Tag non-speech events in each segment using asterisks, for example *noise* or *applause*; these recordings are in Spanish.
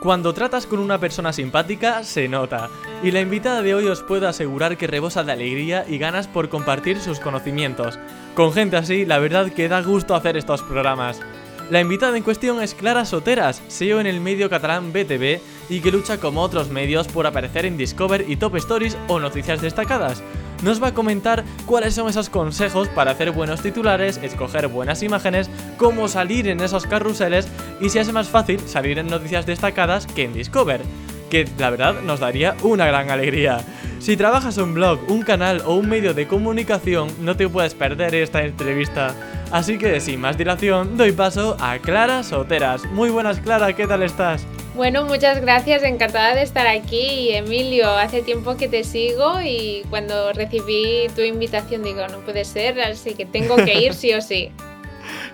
Cuando tratas con una persona simpática, se nota. Y la invitada de hoy os puedo asegurar que rebosa de alegría y ganas por compartir sus conocimientos. Con gente así, la verdad que da gusto hacer estos programas. La invitada en cuestión es Clara Soteras, SEO en el medio catalán BTV y que lucha como otros medios por aparecer en Discover y Top Stories o noticias destacadas nos va a comentar cuáles son esos consejos para hacer buenos titulares, escoger buenas imágenes, cómo salir en esos carruseles y si es más fácil salir en noticias destacadas que en Discover, que la verdad nos daría una gran alegría. Si trabajas un blog, un canal o un medio de comunicación, no te puedes perder esta entrevista. Así que sin más dilación, doy paso a Clara Soteras. Muy buenas Clara, ¿qué tal estás? Bueno, muchas gracias, encantada de estar aquí. Emilio, hace tiempo que te sigo y cuando recibí tu invitación digo, no puede ser, así que tengo que ir sí o sí. *laughs*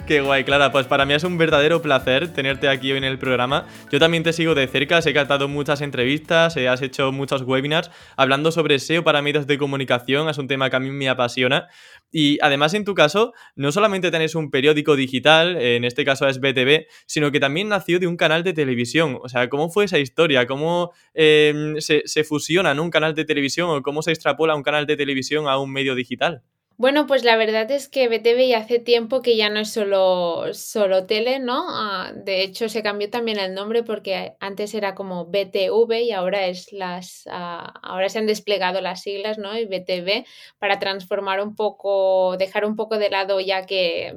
Qué guay, Clara. Pues para mí es un verdadero placer tenerte aquí hoy en el programa. Yo también te sigo de cerca, sé que has dado muchas entrevistas, eh, has hecho muchos webinars hablando sobre SEO para medios de comunicación, es un tema que a mí me apasiona. Y además en tu caso, no solamente tenés un periódico digital, en este caso es BTV, sino que también nació de un canal de televisión. O sea, ¿cómo fue esa historia? ¿Cómo em, se, se fusiona un canal de televisión o cómo se extrapola un canal de televisión a un medio digital? Bueno, pues la verdad es que BTV ya hace tiempo que ya no es solo, solo tele, ¿no? Ah, de hecho, se cambió también el nombre porque antes era como BTV y ahora es las ah, ahora se han desplegado las siglas, ¿no? Y BTV para transformar un poco, dejar un poco de lado ya que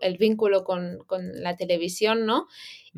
el vínculo con, con la televisión, ¿no?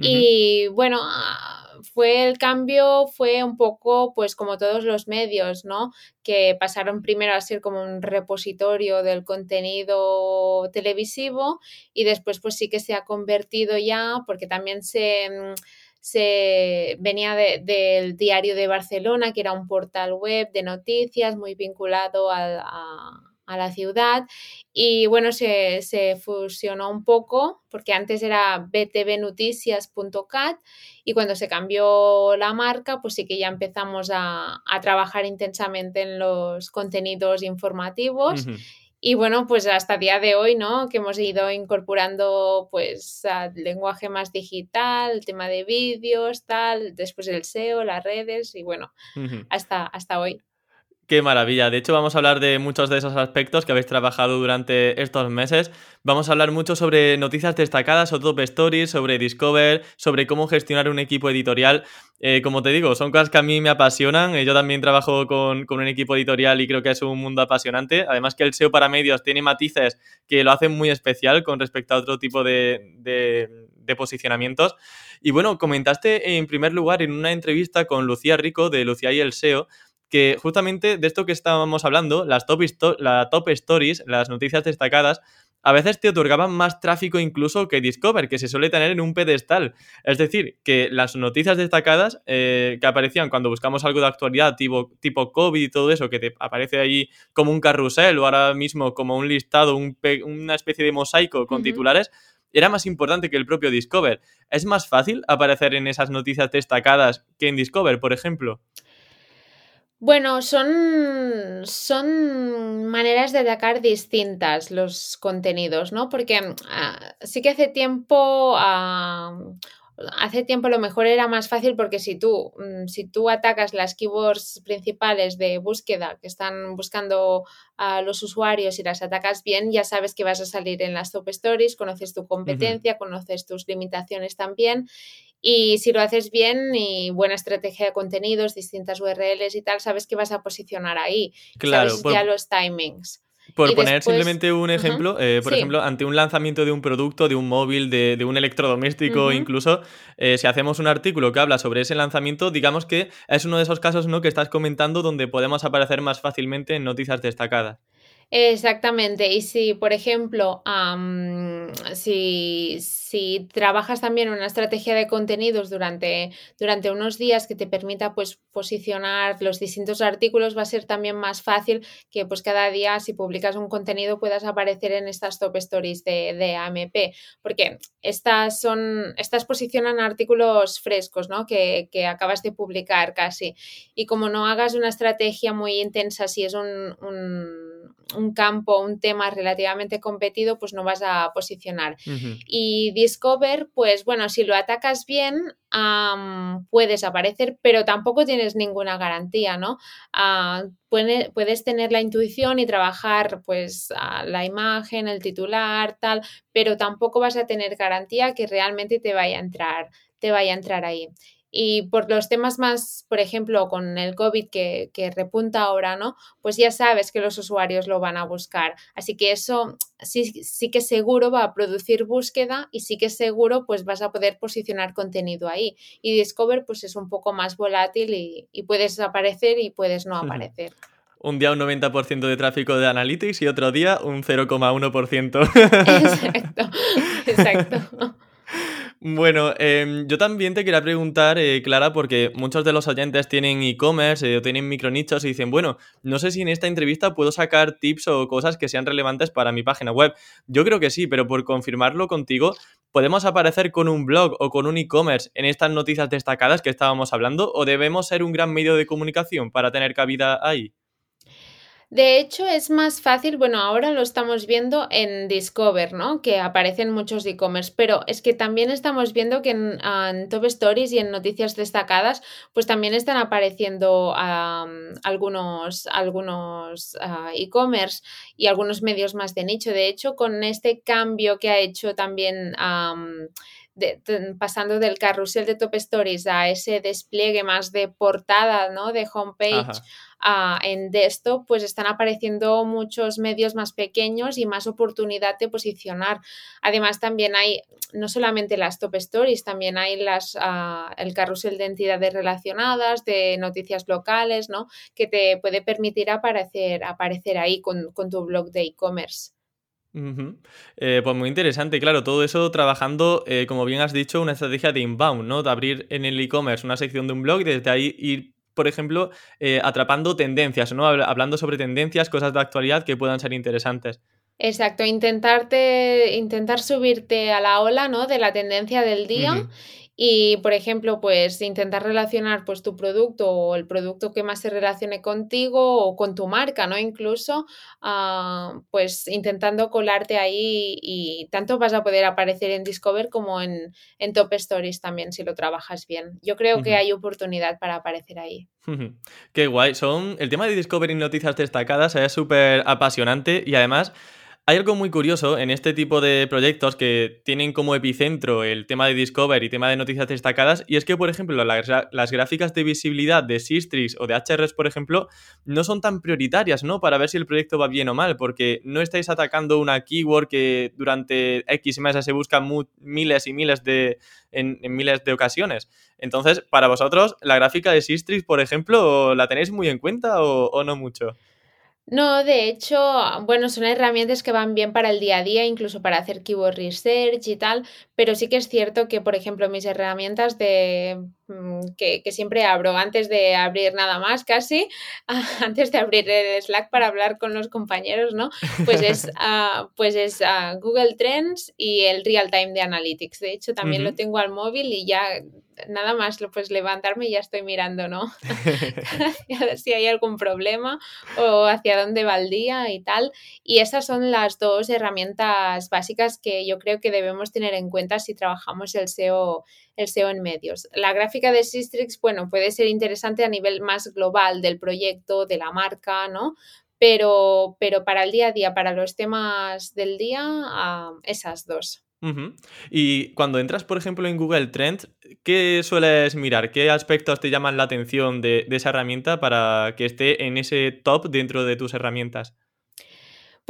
Y bueno, ah, fue el cambio, fue un poco pues como todos los medios, ¿no? Que pasaron primero a ser como un repositorio del contenido televisivo y después pues sí que se ha convertido ya, porque también se mm, se venía del diario de Barcelona, que era un portal web de noticias muy vinculado a, a la ciudad y bueno, se, fusionó un poco porque antes era btvnoticias.cat y cuando se cambió la marca, pues sí que ya empezamos a, trabajar intensamente en los contenidos informativos. Y bueno, pues hasta día de hoy, ¿no? Que hemos ido incorporando pues al lenguaje más digital, el tema de vídeos, tal, después el SEO, las redes y bueno, hasta, hasta hoy. Qué maravilla. De hecho, vamos a hablar de muchos de esos aspectos que habéis trabajado durante estos meses. Vamos a hablar mucho sobre noticias destacadas o top stories, sobre Discover, sobre cómo gestionar un equipo editorial. Eh, como te digo, son cosas que a mí me apasionan. Eh, yo también trabajo con, un equipo editorial y creo que es un mundo apasionante. Además que el SEO para medios tiene matices que lo hacen muy especial con respecto a otro tipo de, de posicionamientos. Y bueno, comentaste en primer lugar en una entrevista con Lucía Rico de Lucía y el SEO que justamente de esto que estábamos hablando, las top, la top stories, las noticias destacadas, a veces te otorgaban más tráfico incluso que Discover, que se suele tener en un pedestal. Es decir, que las noticias destacadas eh, que aparecían cuando buscamos algo de actualidad, tipo, tipo COVID y todo eso, que te aparece ahí como un carrusel o ahora mismo como un listado, una especie de mosaico con titulares, era más importante que el propio Discover. ¿Es más fácil aparecer en esas noticias destacadas que en Discover, por ejemplo? Bueno, son, son maneras de atacar distintas los contenidos, ¿no? Porque ah, sí que hace tiempo, ah, hace tiempo lo mejor era más fácil porque si tú, mm, si tú atacas las keywords principales de búsqueda que están buscando a los usuarios y las atacas bien, ya sabes que vas a salir en las top stories, conoces tu competencia, conoces tus limitaciones también y si lo haces bien y buena estrategia de contenidos, distintas URLs y tal, sabes que vas a posicionar ahí. Claro. Sabes ya los timings. Por poner simplemente un ejemplo, eh, por ejemplo, ante un lanzamiento de un producto, de un móvil, de, un electrodoméstico, incluso, eh, si hacemos un artículo que habla sobre ese lanzamiento, digamos que es uno de esos casos ¿no? que estás comentando donde podemos aparecer más fácilmente en noticias destacadas. Exactamente. Y si, por ejemplo, si, si, trabajas también una estrategia de contenidos durante, durante unos días que te permita pues, posicionar los distintos artículos, va a ser también más fácil que pues, cada día, si publicas un contenido, puedas aparecer en estas top stories de, de AMP. Porque estas son, estas posicionan artículos frescos, ¿no? Que, que acabas de publicar casi. Y como no hagas una estrategia muy intensa, si es un un campo, un tema relativamente competido, pues no vas a posicionar. Y Discover, pues bueno, si lo atacas bien, puedes aparecer, pero tampoco tienes ninguna garantía, ¿no? Ah, puedes tener la intuición y trabajar pues la imagen, el titular, tal, pero tampoco vas a tener garantía que realmente te vaya a entrar, te vaya a entrar ahí. Y por los temas más, por ejemplo, con el COVID que, repunta ahora, ¿no? Pues ya sabes que los usuarios lo van a buscar. Así que eso sí, sí que seguro va a producir búsqueda y sí que seguro pues vas a poder posicionar contenido ahí. Y Discover pues es un poco más volátil y, y puedes aparecer y puedes no *laughs* aparecer. un día un 90% de tráfico de Analytics y otro día un 0,1%. *laughs* exacto, *laughs* exacto. Bueno, em, yo también te quería preguntar, eh, Clara, porque muchos de los oyentes tienen e-commerce eh, o tienen micronichos y dicen, bueno, no sé si en esta entrevista puedo sacar tips o cosas que sean relevantes para mi página web. Yo creo que sí, pero por confirmarlo contigo, ¿podemos aparecer con un blog o con un e-commerce en estas noticias destacadas que estábamos hablando o debemos ser un gran medio de comunicación para tener cabida ahí? De hecho, es más fácil, bueno, ahora lo estamos viendo en Discover, ¿no? Que aparecen muchos e-commerce, pero es que también estamos viendo que en, Top Stories y en noticias destacadas, pues también están apareciendo algunos, algunos ah, e-commerce y algunos medios más de nicho. De hecho, con este cambio que ha hecho también... pasando del carrusel de Top Stories a ese despliegue más de portada, ¿no? De homepage en desktop, pues están apareciendo muchos medios más pequeños y más oportunidad de posicionar. Además, también hay no solamente las top stories, también hay las, ah, el carrusel de entidades relacionadas, de noticias locales, ¿no? Que te puede permitir aparecer, aparecer ahí con, tu blog de e-commerce. Eh, pues muy interesante, claro, todo eso trabajando, eh, como bien has dicho, una estrategia de inbound, ¿no? De abrir en el e-commerce una sección de un blog y desde ahí ir por ejemplo, eh, atrapando tendencias, ¿no? Hablando sobre tendencias, cosas de actualidad que puedan ser interesantes. Exacto, intentarte, intentar subirte a la ola, ¿no? De la tendencia del día y, por ejemplo, pues intentar relacionar pues tu producto o el producto que más se relacione contigo o con tu marca, ¿no? Incluso, ah, pues intentando colarte ahí y tanto vas a poder aparecer en Discover como en, Top Stories también si lo trabajas bien. Yo creo que hay oportunidad para aparecer ahí. Qué guay. Son, el tema de Discover y noticias destacadas es súper apasionante y además hay algo muy curioso en este tipo de proyectos que tienen como epicentro el tema de Discover y tema de noticias destacadas, y es que, por ejemplo, las, gráficas de visibilidad de Sistrix o de HRs, por ejemplo, no son tan prioritarias, ¿no? Para ver si el proyecto va bien o mal, porque no estáis atacando una keyword que durante X meses se busca miles y miles de, en, miles de ocasiones. Entonces, para vosotros, la gráfica de Sistrix, por ejemplo, ¿la tenéis muy en cuenta o no mucho? No, de hecho, bueno, son herramientas que van bien para el día a día, incluso para hacer keyword research y tal, pero sí que es cierto que, por ejemplo, mis herramientas de mm, que, siempre abro antes de abrir nada más, casi, *laughs* antes de abrir el Slack para hablar con los compañeros, ¿no? Pues es, *laughs* ah, pues es ah, Google Trends y el Real Time de Analytics. De hecho, también lo tengo al móvil y ya nada más pues levantarme y ya estoy mirando, ¿no? *laughs* *laughs* a ver si hay algún problema o hacia dónde va el día y tal. Y esas son las dos herramientas básicas que yo creo que debemos tener en cuenta si trabajamos el SEO, el SEO en medios. La gráfica de Sistrix, bueno, puede ser interesante a nivel más global del proyecto, de la marca, ¿no? Pero, pero para el día a día, para los temas del día, ah, esas dos. Y cuando entras, por ejemplo, en Google Trends, ¿qué sueles mirar? ¿Qué aspectos te llaman la atención de, esa herramienta para que esté en ese top dentro de tus herramientas?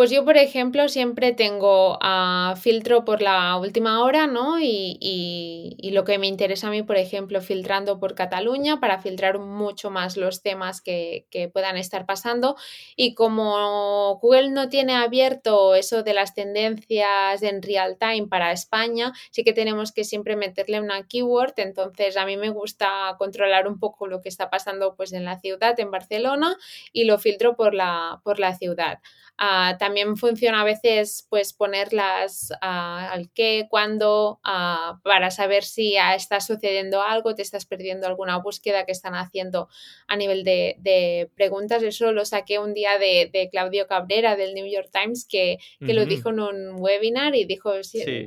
Pues yo, por ejemplo, siempre tengo a filtro por la última hora, ¿no? Y, y, lo que me interesa a mí, por ejemplo, filtrando por Cataluña para filtrar mucho más los temas que, que puedan estar pasando. Y como Google no tiene abierto eso de las tendencias en real time para España, sí que tenemos que siempre meterle una keyword. Entonces, a mí me gusta controlar un poco lo que está pasando pues, en la ciudad, en Barcelona, y lo filtro por la, por la ciudad. Ah, también funciona a veces pues ponerlas uh, al qué, cuándo, uh, para saber si está sucediendo algo, te estás perdiendo alguna búsqueda que están haciendo a nivel de, de preguntas. Eso lo saqué un día de, de Claudio Cabrera del New York Times que, que lo dijo en un webinar y dijo,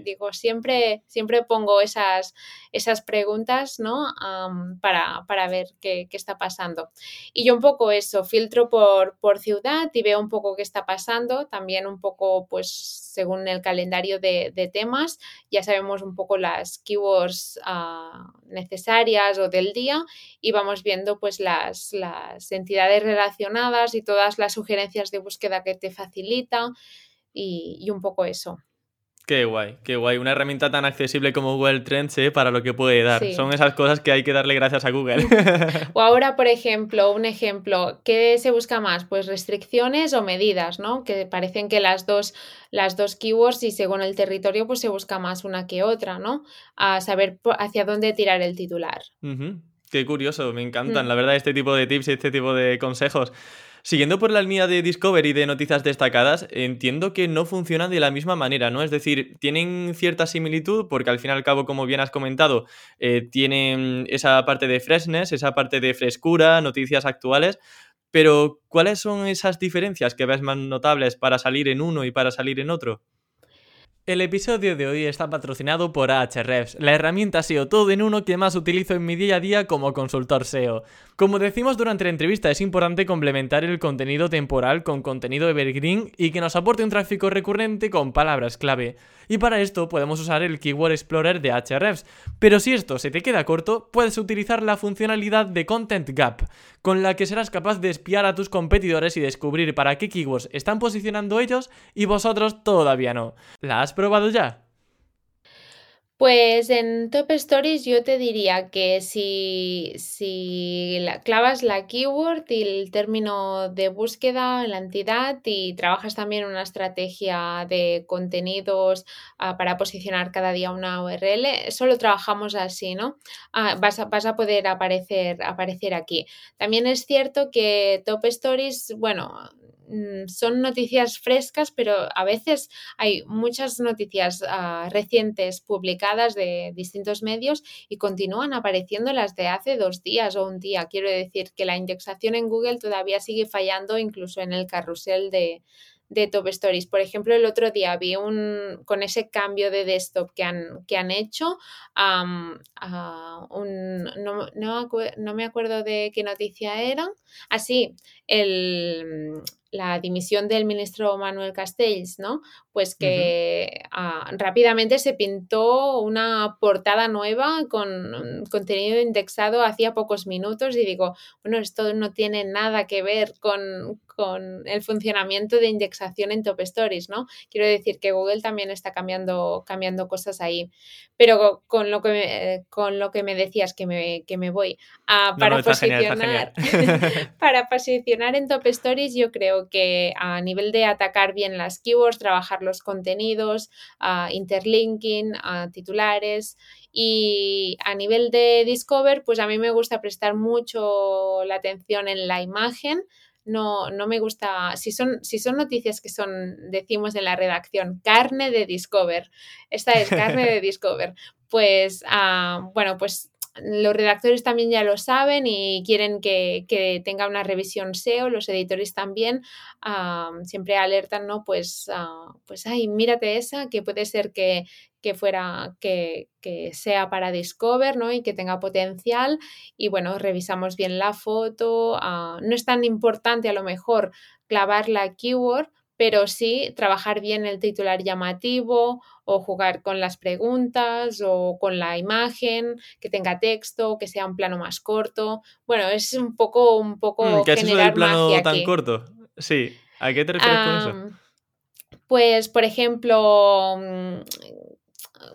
digo, siempre, siempre pongo esas, esas preguntas ¿no? Para, para, ver qué, qué, está pasando. Y yo un poco eso, filtro por, por ciudad y veo un poco qué está pasando también un poco, pues, según el calendario de, temas, ya sabemos un poco las keywords ah, necesarias o del día y vamos viendo, pues, las, las entidades relacionadas y todas las sugerencias de búsqueda que te facilita y un poco eso. Qué guay, qué guay. Una herramienta tan accesible como Google Trends ¿eh? para lo que puede dar. Son esas cosas que hay que darle gracias a Google. *laughs* o ahora, por ejemplo, un ejemplo, ¿qué se busca más? Pues restricciones o medidas, ¿no? Que parecen que las dos, las dos keywords y según el territorio, pues se busca más una que otra, ¿no? A saber hacia dónde tirar el titular. Qué curioso, me encantan, mm. la verdad, este tipo de tips y este tipo de consejos. Siguiendo por la línea de Discovery de noticias destacadas, entiendo que no funcionan de la misma manera, ¿no? Es decir, tienen cierta similitud porque al fin y al cabo, como bien has comentado, eh, tienen esa parte de freshness, esa parte de frescura, noticias actuales, pero ¿cuáles son esas diferencias que ves más notables para salir en uno y para salir en otro? El episodio de hoy está patrocinado por Ahrefs, la herramienta SEO todo en uno que más utilizo en mi día a día como consultor SEO. Como decimos durante la entrevista, es importante complementar el contenido temporal con contenido evergreen y que nos aporte un tráfico recurrente con palabras clave. Y para esto podemos usar el Keyword Explorer de Ahrefs, pero si esto se te queda corto, puedes utilizar la funcionalidad de Content Gap, con la que serás capaz de espiar a tus competidores y descubrir para qué keywords están posicionando ellos y vosotros todavía no. ¿La has probado ya? Pues en Top Stories yo te diría que si, si clavas la keyword y el término de búsqueda en la entidad y trabajas también una estrategia de contenidos ah, para posicionar cada día una URL, solo trabajamos así, ¿no? Ah, vas, a, vas, a, poder aparecer, aparecer aquí. También es cierto que Top Stories, bueno, son noticias frescas, pero a veces hay muchas noticias ah, recientes publicadas de distintos medios y continúan apareciendo las de hace dos días o un día. Quiero decir que la indexación en Google todavía sigue fallando incluso en el carrusel de, de Top Stories. Por ejemplo, el otro día vi un, con ese cambio de desktop que han, que han hecho, un, no, no, me acuerdo de qué noticia era. Así, ah, el, la dimisión del ministro Manuel Castells, ¿no? Pues que ah, rápidamente se pintó una portada nueva con contenido indexado hacía pocos minutos y digo, bueno, esto no tiene nada que ver con, con el funcionamiento de indexación en Top Stories, ¿no? Quiero decir que Google también está cambiando, cambiando cosas ahí. Pero con lo que me, con lo que me decías que me, que me voy a para posicionar *laughs* para posicionar en Top Stories, yo creo que a nivel de atacar bien las keywords, trabajar los contenidos, interlinking, titulares y a nivel de Discover, pues a mí me gusta prestar mucho la atención en la imagen no, no me gusta, si son, si son noticias que son, decimos en la redacción, carne de Discover, esta es carne de *laughs* Discover, pues, ah, bueno, pues los redactores también ya lo saben y quieren que, tenga una revisión SEO, los editores también ah, siempre alertan, ¿no? Pues, uh, pues, ay, mírate esa, que puede ser que, que fuera, que, sea para Discover, ¿no? Y que tenga potencial. Y bueno, revisamos bien la foto. Ah, no es tan importante a lo mejor clavar la keyword, pero sí trabajar bien el titular llamativo o jugar con las preguntas o con la imagen, que tenga texto, que sea un plano más corto. Bueno, es un poco, un poco mm, ¿Qué generar es plano tan corto? Sí, ¿a qué te refieres con eso? Pues, por ejemplo, mm,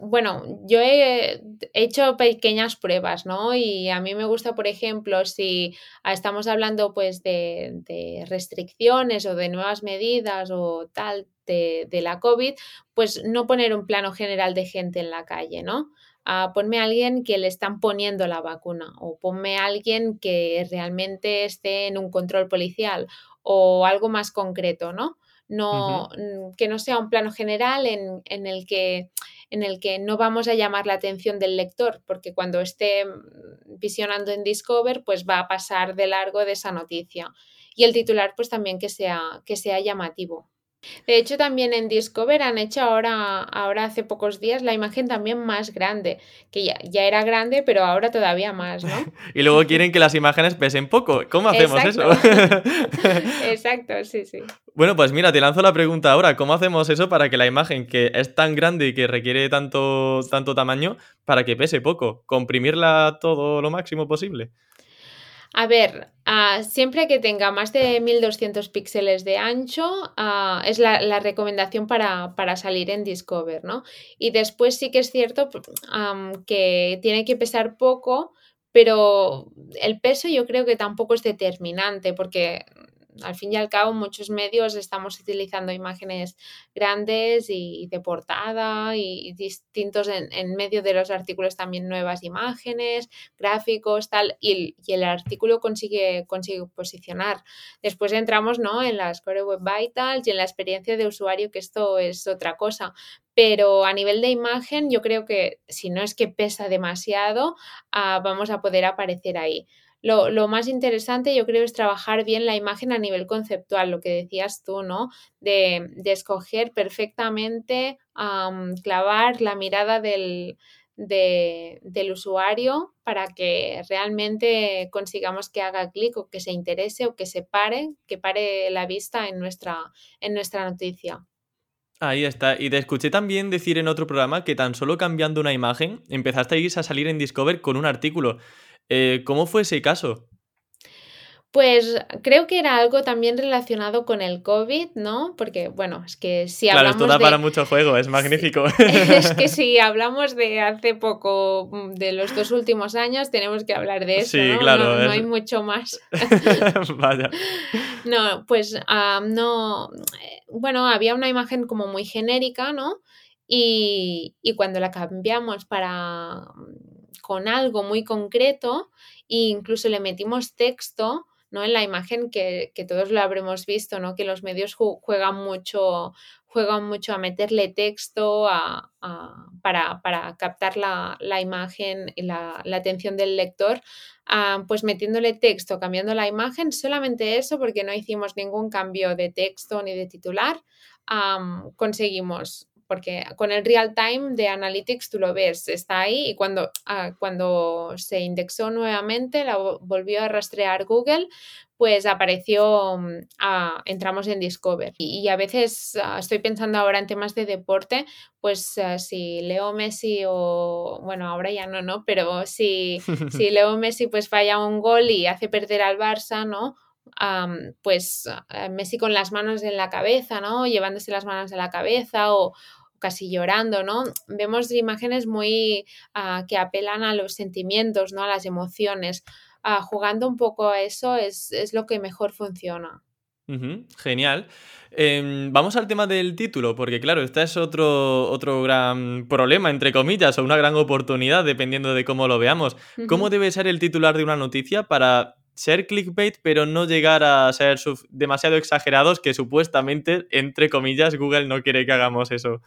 bueno, yo he hecho pequeñas pruebas, ¿no? Y a mí me gusta, por ejemplo, si estamos hablando pues de, restricciones o de nuevas medidas o tal de, la COVID, pues no poner un plano general de gente en la calle, ¿no? Ah, ponme a alguien que le están poniendo la vacuna o ponme a alguien que realmente esté en un control policial o algo más concreto, ¿no? No, que no sea un plano general en, en el que en el que no vamos a llamar la atención del lector, porque cuando esté mm, visionando en Discover, pues va a pasar de largo de esa noticia. Y el titular, pues también que sea, que sea llamativo. De hecho, también en Discover han hecho ahora, ahora hace pocos días la imagen también más grande, que ya, ya era grande, pero ahora todavía más, ¿no? *laughs* y luego quieren que las imágenes pesen poco. ¿Cómo hacemos eso? *laughs* Exacto, sí, sí. Bueno, pues mira, te lanzo la pregunta ahora. ¿Cómo hacemos eso para que la imagen, que es tan grande y que requiere tanto, tanto tamaño, para que pese poco? ¿Comprimirla todo lo máximo posible? A ver, ah, siempre que tenga más de 1200 píxeles de ancho, ah, es la, recomendación para, salir en Discover, ¿no? Y después sí que es cierto que tiene que pesar poco, pero el peso yo creo que tampoco es determinante, porque al fin y al cabo, muchos medios estamos utilizando imágenes grandes y de portada y distintos en, medio de los artículos también nuevas imágenes, gráficos, tal, y, el artículo consigue, posicionar. Después entramos ¿no? en las Core Web Vitals y en la experiencia de usuario, que esto es otra cosa. Pero a nivel de imagen, yo creo que si no es que pesa demasiado, ah, vamos a poder aparecer ahí. Lo, más interesante yo creo es trabajar bien la imagen a nivel conceptual, lo que decías tú, ¿no? De, escoger perfectamente, clavar la mirada del, del usuario para que realmente consigamos que haga clic o que se interese o que se pare, que pare la vista en nuestra, en nuestra noticia. Ahí está. Y te escuché también decir en otro programa que tan solo cambiando una imagen empezaste a salir en Discover con un artículo. Eh, ¿Cómo fue ese caso? Pues creo que era algo también relacionado con el COVID, ¿no? Porque, bueno, es que si hablamos. Claro, esto da para mucho juego, es magnífico. *laughs* Es que *laughs* si hablamos de hace poco, mm, de los dos últimos años, tenemos que hablar de eso. Sí, ¿no? claro. No, hay mucho más. *laughs* Vaya. No, pues no. Bueno, había una imagen como muy genérica, ¿no? Y, y cuando la cambiamos para con algo muy concreto e incluso le metimos texto, ¿no? En la imagen que, todos lo habremos visto, ¿no? Que los medios juegan mucho, juegan mucho a meterle texto para, captar la, imagen y la, atención del lector, ah, pues metiéndole texto, cambiando la imagen, solamente eso, porque no hicimos ningún cambio de texto ni de titular, conseguimos porque con el real time de Analytics tú lo ves, está ahí y cuando, ah, cuando se indexó nuevamente, la volvió a rastrear Google, pues apareció, ah, entramos en Discover. Y, a veces ah, estoy pensando ahora en temas de deporte, pues si Leo Messi o, bueno, ahora ya no, ¿no? Pero si, *laughs* si Leo Messi pues falla un gol y hace perder al Barça, ¿no? pues Messi con las manos en la cabeza, ¿no? Llevándose las manos en la cabeza o, casi llorando, ¿no? Vemos imágenes muy ah, que apelan a los sentimientos, ¿no? A las emociones. Ah, jugando un poco a eso es, lo que mejor funciona. genial. Em, vamos al tema del título, porque claro, este es otro, otro gran problema, entre comillas, o una gran oportunidad, dependiendo de cómo lo veamos. ¿Cómo debe ser el titular de una noticia para ser clickbait, pero no llegar a ser demasiado exagerados que supuestamente, entre comillas, Google no quiere que hagamos eso.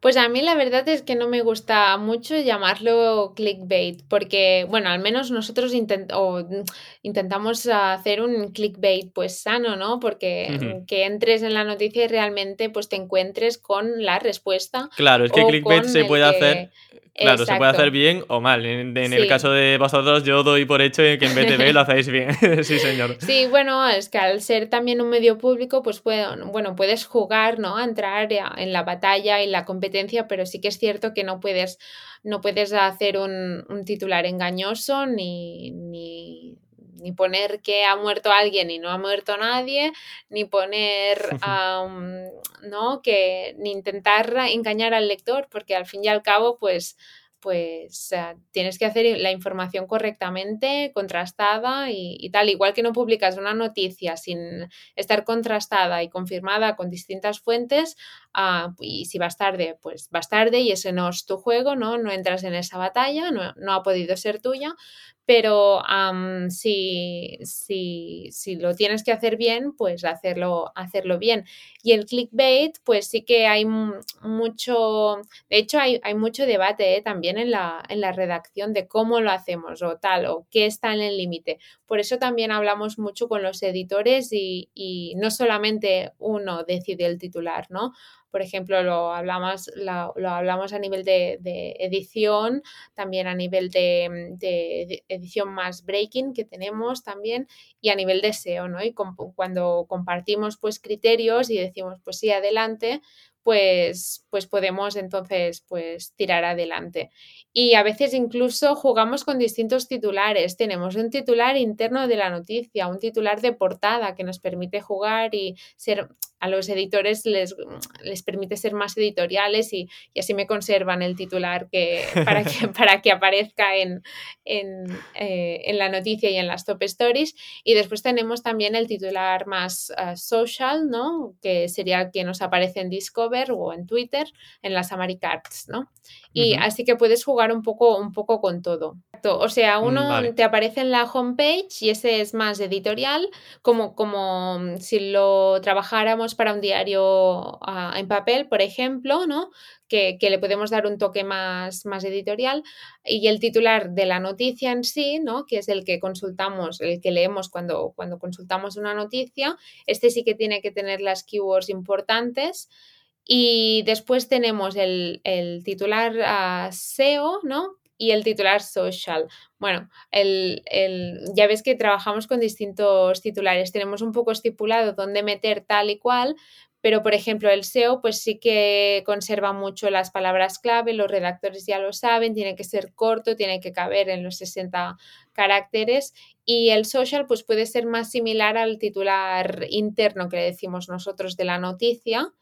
Pues a mí la verdad es que no me gusta mucho llamarlo clickbait, porque, bueno, al menos nosotros intentamos hacer un clickbait pues sano, ¿no? Porque que entres en la noticia y realmente pues te encuentres con la respuesta. Claro, es que clickbait se puede hacer Claro, se puede hacer bien o mal. En, el caso de vosotros, yo doy por hecho que en BTV lo *laughs* hacéis bien. *laughs* sí, señor. Sí, bueno, es que al ser también un medio público, pues bueno, puedes jugar, ¿no? A entrar en la batalla y la competencia, pero sí que es cierto que no puedes, no puedes hacer un, titular engañoso ni, ni poner que ha muerto alguien y no ha muerto nadie, ni poner, *laughs* ¿no? Que, ni intentar engañar al lector, porque al fin y al cabo, pues pues tienes que hacer la información correctamente, contrastada y, tal. Igual que no publicas una noticia sin estar contrastada y confirmada con distintas fuentes, ah, y si vas tarde, pues vas tarde y ese no es tu juego, ¿no? No entras en esa batalla, no, no ha podido ser tuya, pero si, si, si, lo tienes que hacer bien, pues hacerlo, hacerlo bien. Y el clickbait, pues sí que hay mucho, de hecho hay, hay mucho debate ¿eh? también en la, en la redacción de cómo lo hacemos o tal, o qué está en el límite. Por eso también hablamos mucho con los editores y, y no solamente uno decide el titular, ¿no? Por ejemplo, lo hablamos, lo, hablamos a nivel de, edición, también a nivel de, edición más breaking que tenemos también y a nivel de SEO, ¿no? Y cuando compartimos pues criterios y decimos pues sí, adelante, pues, pues podemos entonces pues tirar adelante. Y a veces incluso jugamos con distintos titulares. Tenemos un titular interno de la noticia, un titular de portada que nos permite jugar y ser a los editores les, les permite ser más editoriales y, así me conservan el titular que, para, que, *laughs* para que aparezca en, en, eh, en, la noticia y en las top stories. Y después tenemos también el titular más eh, social, ¿no? que sería el que nos aparece en Discover o en Twitter, en las Americards. ¿no? Y así que puedes jugar un poco, un poco con todo. O sea, mm, uno te aparece en la homepage y ese es más editorial, como, como mm, si lo trabajáramos para un diario ah, en papel, por ejemplo, ¿no? Que, le podemos dar un toque más, más editorial. Y el titular de la noticia en sí, ¿no? Que es el que consultamos, el que leemos cuando, cuando consultamos una noticia, este sí que tiene que tener las keywords importantes. Y después tenemos el, titular ah, SEO, ¿no? Y el titular social. Bueno, el, ya ves que trabajamos con distintos titulares. Tenemos un poco estipulado dónde meter tal y cual, pero por ejemplo el SEO pues sí que conserva mucho las palabras clave, los redactores ya lo saben, tiene que ser corto, tiene que caber en los 60 caracteres y el social pues puede ser más similar al titular interno que le decimos nosotros de la noticia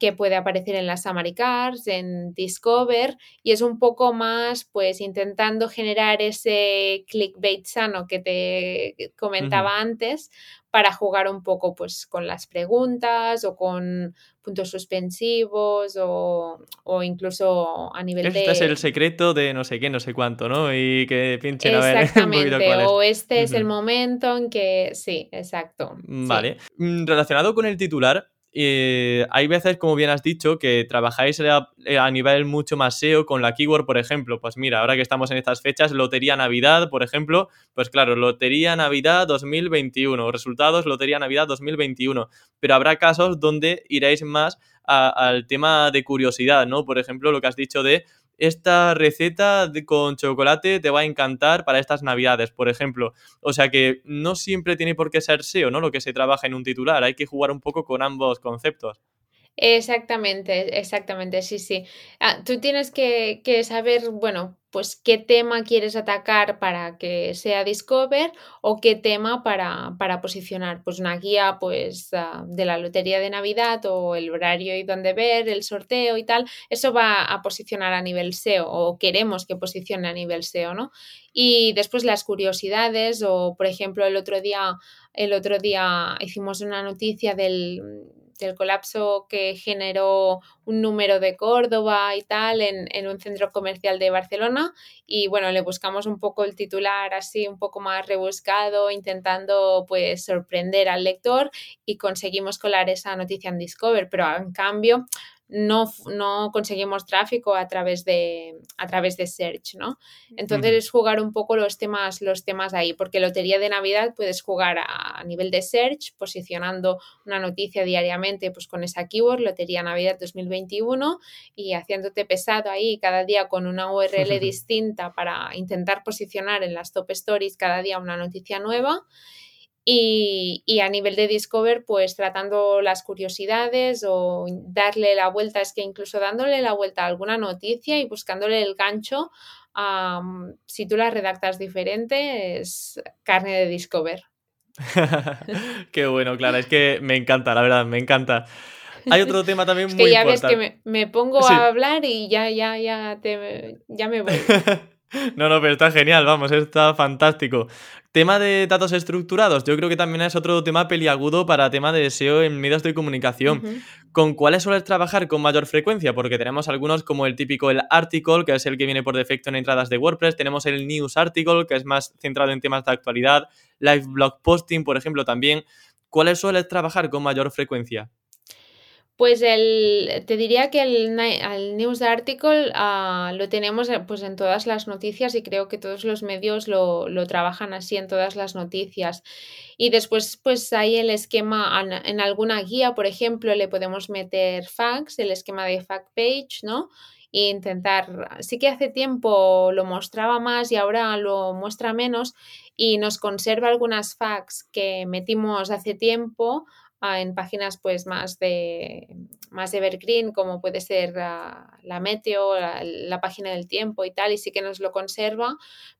que puede aparecer en las Summary Cards, en Discover, y es un poco más, pues, intentando generar ese clickbait sano que te comentaba antes para jugar un poco, pues, con las preguntas o con puntos suspensivos o, incluso a nivel este de... Este es el secreto de no sé qué, no sé cuánto, ¿no? Y que pinchen a ver *laughs* o este es el momento en que... Sí, exacto. Vale. Mm, relacionado con el titular, eh, hay veces, como bien has dicho, que trabajáis eh, a, nivel mucho más SEO con la keyword, por ejemplo. Pues mira, ahora que estamos en estas fechas, Lotería Navidad, por ejemplo, pues claro, Lotería Navidad 2021, resultados Lotería Navidad 2021. Pero habrá casos donde iréis más al tema de curiosidad, ¿no? Por ejemplo, lo que has dicho de esta receta con chocolate te va a encantar para estas navidades, por ejemplo. O sea que no siempre tiene por qué ser SEO, ¿no? Lo que se trabaja en un titular, hay que jugar un poco con ambos conceptos. Exactamente, exactamente, sí, sí. Ah, tú tienes que, que, saber, bueno, pues qué tema quieres atacar para que sea Discover o qué tema para, para posicionar. Pues una guía pues ah, de la lotería de Navidad o el horario y dónde ver, el sorteo y tal. Eso va a posicionar a nivel SEO o queremos que posicione a nivel SEO, ¿no? Y después las curiosidades o, por ejemplo, el otro día, el otro día hicimos una noticia del del colapso que generó un número de Córdoba y tal en, en, un centro comercial de Barcelona y bueno, le buscamos un poco el titular así un poco más rebuscado, intentando pues sorprender al lector y conseguimos colar esa noticia en Discover, pero en cambio no, no conseguimos tráfico a través de, a través de search, ¿no? Entonces es jugar un poco los temas, los temas ahí, porque Lotería de Navidad puedes jugar a, nivel de search, posicionando una noticia diariamente pues con esa keyword, Lotería Navidad 2021, y haciéndote pesado ahí cada día con una URL *laughs* distinta para intentar posicionar en las top stories cada día una noticia nueva Y, y, a nivel de Discover, pues tratando las curiosidades o darle la vuelta, es que incluso dándole la vuelta a alguna noticia y buscándole el gancho, si tú la redactas diferente, es carne de Discover. *laughs* Qué bueno, Clara, es que me encanta, la verdad, me encanta. Hay otro tema también *laughs* es que ya ves que me, pongo a hablar y ya, ya, ya, te, ya me voy. *laughs* No, no, pero está genial, vamos, está fantástico. Tema de datos estructurados, yo creo que también es otro tema peliagudo para tema de SEO en medios de comunicación. ¿Con cuáles sueles trabajar con mayor frecuencia? Porque tenemos algunos como el típico el article, que es el que viene por defecto en entradas de WordPress, tenemos el news article, que es más centrado en temas de actualidad, live blog posting, por ejemplo, también. ¿Cuáles sueles trabajar con mayor frecuencia? Pues el, te diría que el, news article ah, lo tenemos eh, pues, en todas las noticias y creo que todos los medios lo, trabajan así en todas las noticias. Y después pues hay el esquema en, alguna guía, por ejemplo, le podemos meter facts, el esquema de fact page, ¿no? E intentar, sí que hace tiempo lo mostraba más y ahora lo muestra menos y nos conserva algunas facts que metimos hace tiempo en páginas pues más de más evergreen como puede ser la, Meteo, la, página del tiempo y tal, y sí que nos lo conserva,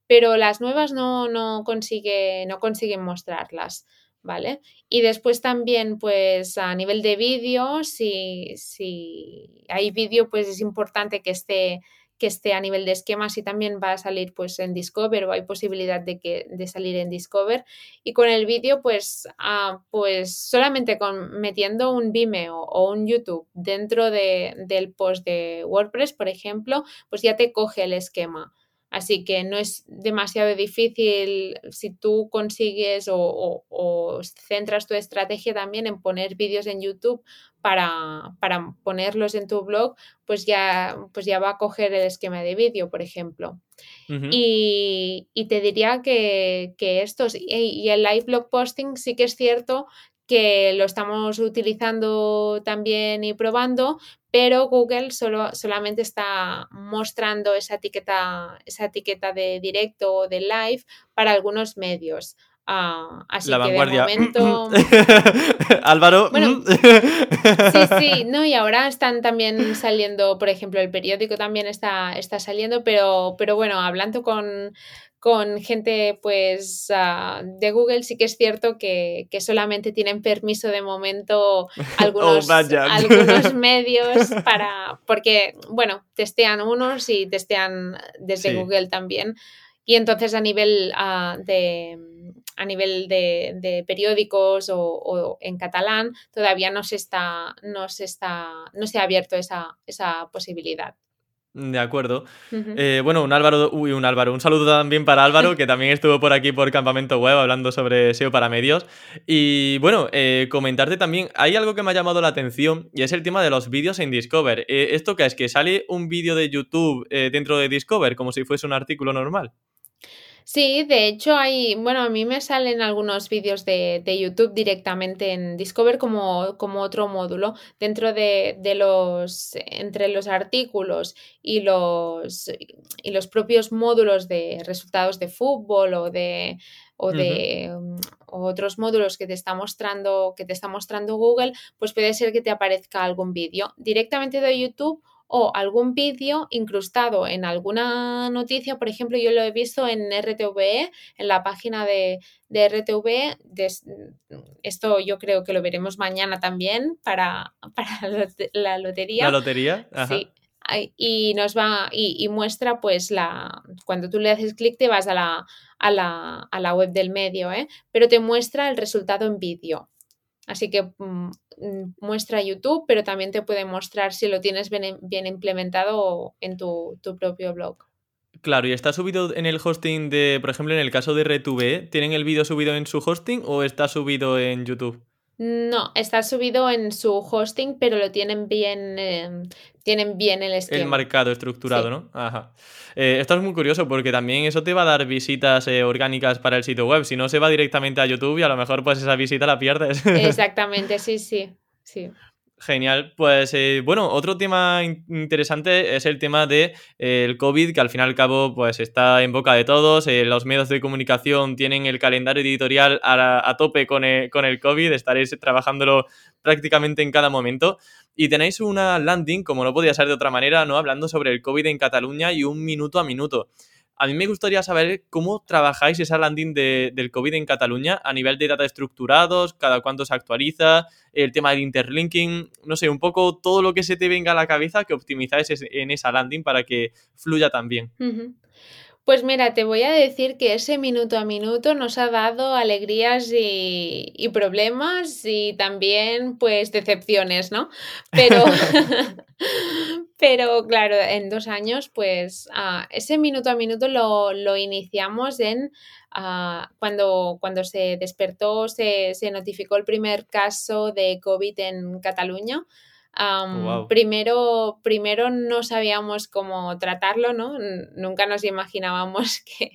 pero las nuevas no, no, consigue, no consiguen mostrarlas. ¿Vale? Y después también, pues a nivel de vídeo, si, si hay vídeo, pues es importante que esté que esté a nivel de esquemas y también va a salir pues en Discover o hay posibilidad de, que, de salir en Discover. Y con el vídeo pues, ah, pues solamente metiendo un Vimeo o un YouTube dentro de, del post de WordPress por ejemplo pues ya te coge el esquema Así que no es demasiado difícil si tú consigues o, centras tu estrategia también en poner vídeos en YouTube para, ponerlos en tu blog, pues ya, pues ya va a coger el esquema de vídeo, por ejemplo. y, te diría que, que estos, y el live blog posting sí que es cierto que lo estamos utilizando también y probando, pero Google solo, solamente está mostrando esa etiqueta, esa etiqueta de directo o de live para algunos medios. Ah, así que de momento. *laughs* Álvaro. Bueno, sí, sí, *laughs* no, y ahora están también saliendo, por ejemplo, el periódico también está, está saliendo, pero, pero bueno, hablando con, con gente pues ah, de Google sí que es cierto que, solamente tienen permiso de momento *laughs* oh, algunos, algunos *laughs* medios para porque bueno testean unos y testean desde Google también. Y entonces a nivel ah, de a nivel de, periódicos o, en catalán todavía no se está no se está no se ha abierto esa, esa posibilidad de acuerdo. Eh, bueno, un Álvaro, uy, un Álvaro, un saludo también para Álvaro, que también estuvo por aquí por Campamento Web hablando sobre SEO para medios. Y bueno, eh, comentarte también, hay algo que me ha llamado la atención y es el tema de los vídeos en Discover. Eh, ¿Esto qué es? ¿Que sale un vídeo de YouTube dentro de Discover como si fuese un artículo normal? Sí, de hecho hay, bueno, a mí me salen algunos vídeos de, YouTube directamente en Discover como, como otro módulo. Dentro de, los, entre los artículos y los, y los propios módulos de resultados de fútbol o de, o de mm, otros módulos que te está mostrando, que te está mostrando Google, pues puede ser que te aparezca algún vídeo directamente de YouTube o algún vídeo incrustado en alguna noticia. Por ejemplo, yo lo he visto en RTVE, en la página de, de RTVE. esto yo creo que lo veremos mañana también para, *laughs* para la lotería. La lotería, Sí. Y nos va y, muestra pues la cuando tú le haces clic te vas a la, a la, a la web del medio, ¿eh? pero te muestra el resultado en vídeo. Así que mm, mm, muestra YouTube, pero también te puede mostrar si lo tienes bien, implementado en tu, propio blog. Claro, ¿y está subido en el hosting de, por ejemplo, en el caso de RTV, ¿tienen el vídeo subido en su hosting o está subido en YouTube? No, está subido en su hosting, pero lo tienen bien, em, tienen bien el esquema. El marcado estructurado, ¿no? Ajá. Eh, esto es muy curioso porque también eso te va a dar visitas eh, orgánicas para el sitio web. Si no, se va directamente a YouTube y a lo mejor pues esa visita la pierdes. *laughs* Exactamente, sí, sí, sí. Genial. Pues eh, bueno, otro tema interesante es el tema de, el COVID, que al fin y al cabo pues está en boca de todos. Eh, los medios de comunicación tienen el calendario editorial a, a tope con el, con el, COVID, estaréis trabajándolo prácticamente en cada momento. Y tenéis una landing, como no podía ser de otra manera, ¿no? Hablando sobre el COVID en Cataluña y un minuto a minuto. A mí me gustaría saber cómo trabajáis esa landing de, del COVID en Cataluña a nivel de datos estructurados, cada cuánto se actualiza, el tema del interlinking, no sé, un poco todo lo que se te venga a la cabeza que optimizáis en esa landing para que fluya tan bien. Pues mira, te voy a decir que ese minuto a minuto nos ha dado alegrías y, y problemas y también pues decepciones, ¿no? Pero, *laughs* *laughs* pero claro, en dos años pues uh, ese minuto a minuto lo, lo iniciamos en uh, cuando, cuando se despertó, se, se notificó el primer caso de COVID en Cataluña. Um, primero, primero no sabíamos cómo tratarlo, ¿no? Nunca nos imaginábamos *laughs* que,